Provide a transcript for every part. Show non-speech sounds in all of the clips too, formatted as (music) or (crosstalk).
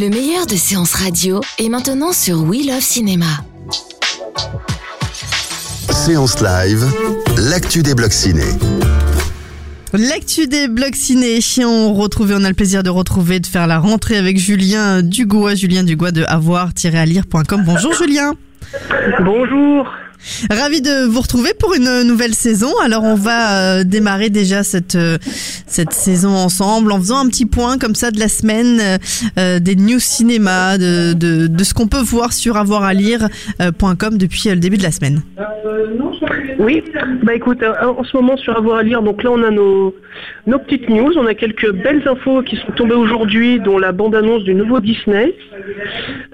Le meilleur de séances radio est maintenant sur We Love Cinéma. Séance live, l'actu des blocs ciné. L'actu des blocs ciné, on retrouve, on a le plaisir de retrouver, de faire la rentrée avec Julien Dugois, Julien Dugois de avoir-alire.com. Bonjour Julien. Bonjour. Ravi de vous retrouver pour une nouvelle saison. Alors on va euh, démarrer déjà cette euh, cette saison ensemble en faisant un petit point comme ça de la semaine euh, des news cinéma, de, de, ce qu'on peut voir sur avoiralire.com depuis le début de la semaine. Oui, bah écoute, en ce moment sur Avoir à lire, donc là on a nos, nos petites news, on a quelques belles infos qui sont tombées aujourd'hui, dont la bande-annonce du nouveau Disney,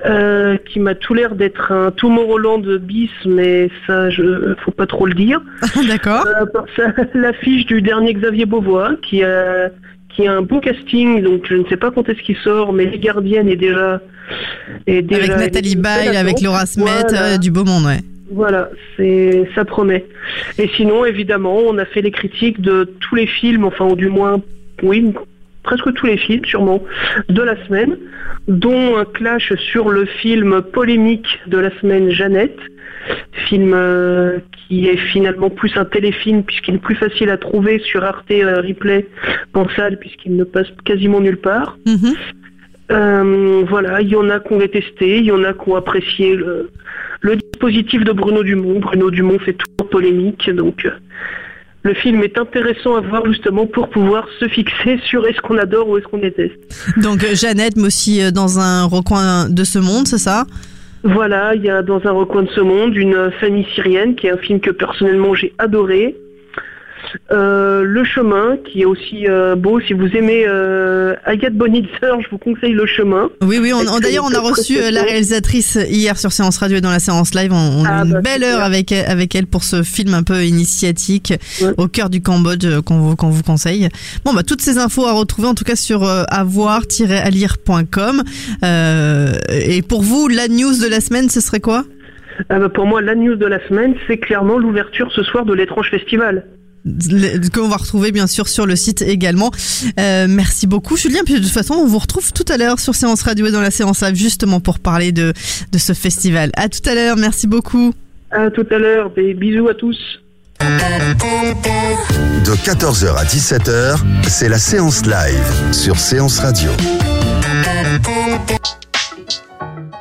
euh, qui m'a tout l'air d'être un Tomorrowland bis, mais ça, je faut pas trop le dire. (laughs) D'accord. Euh, (laughs) L'affiche du dernier Xavier Beauvois, qui a, qui a un bon casting, donc je ne sais pas quand est-ce qu'il sort, mais Les Gardiennes est déjà... Est déjà Avec Nathalie Baye, avec Laura Smet, Voilà. euh, du beau monde, ouais. Voilà, ça promet. Et sinon, évidemment, on a fait les critiques de tous les films, enfin, ou du moins, oui, presque tous les films, sûrement, de la semaine, dont un clash sur le film polémique de la semaine Jeannette, film euh, qui est finalement plus un téléfilm puisqu'il est plus facile à trouver sur Arte euh, Replay qu'en salle puisqu'il ne passe quasiment nulle part. Mhm. Euh, voilà, il y en a qui ont détesté, il y en a qui ont apprécié le, le dispositif de Bruno Dumont. Bruno Dumont fait toujours polémique, donc euh, le film est intéressant à voir justement pour pouvoir se fixer sur est-ce qu'on adore ou est-ce qu'on déteste. Donc euh, Jeannette, mais aussi dans un recoin de ce monde, c'est ça? Voilà, il y a Dans un recoin de ce monde une famille syrienne qui est un film que personnellement j'ai adoré. Euh, le chemin qui est aussi euh, beau si vous aimez euh, Agathe Bonitzer je vous conseille Le chemin Oui, oui. On, D'ailleurs, on a reçu euh, la réalisatrice hier sur Séance Radio et dans la séance live. On, on a Ah, eu une bah, belle heure avec elle, avec elle pour ce film un peu initiatique Ouais. au cœur du Cambodge qu'on vous, qu'on vous conseille. Bon, bah toutes ces infos à retrouver en tout cas sur avoir-alire.com. Et pour vous, la news de la semaine, ce serait quoi? Ah bah, pour moi, la news de la semaine, c'est clairement l'ouverture ce soir de l'étrange festival. Qu'on va retrouver bien sûr sur le site également. Euh, merci beaucoup Julien. Puis de toute façon, on vous retrouve tout à l'heure sur Séance Radio et dans la séance live justement pour parler de, de ce festival. À tout à l'heure. Merci beaucoup. À tout à l'heure, des bisous à tous. De 14h à 17h, c'est la séance live sur Séance Radio.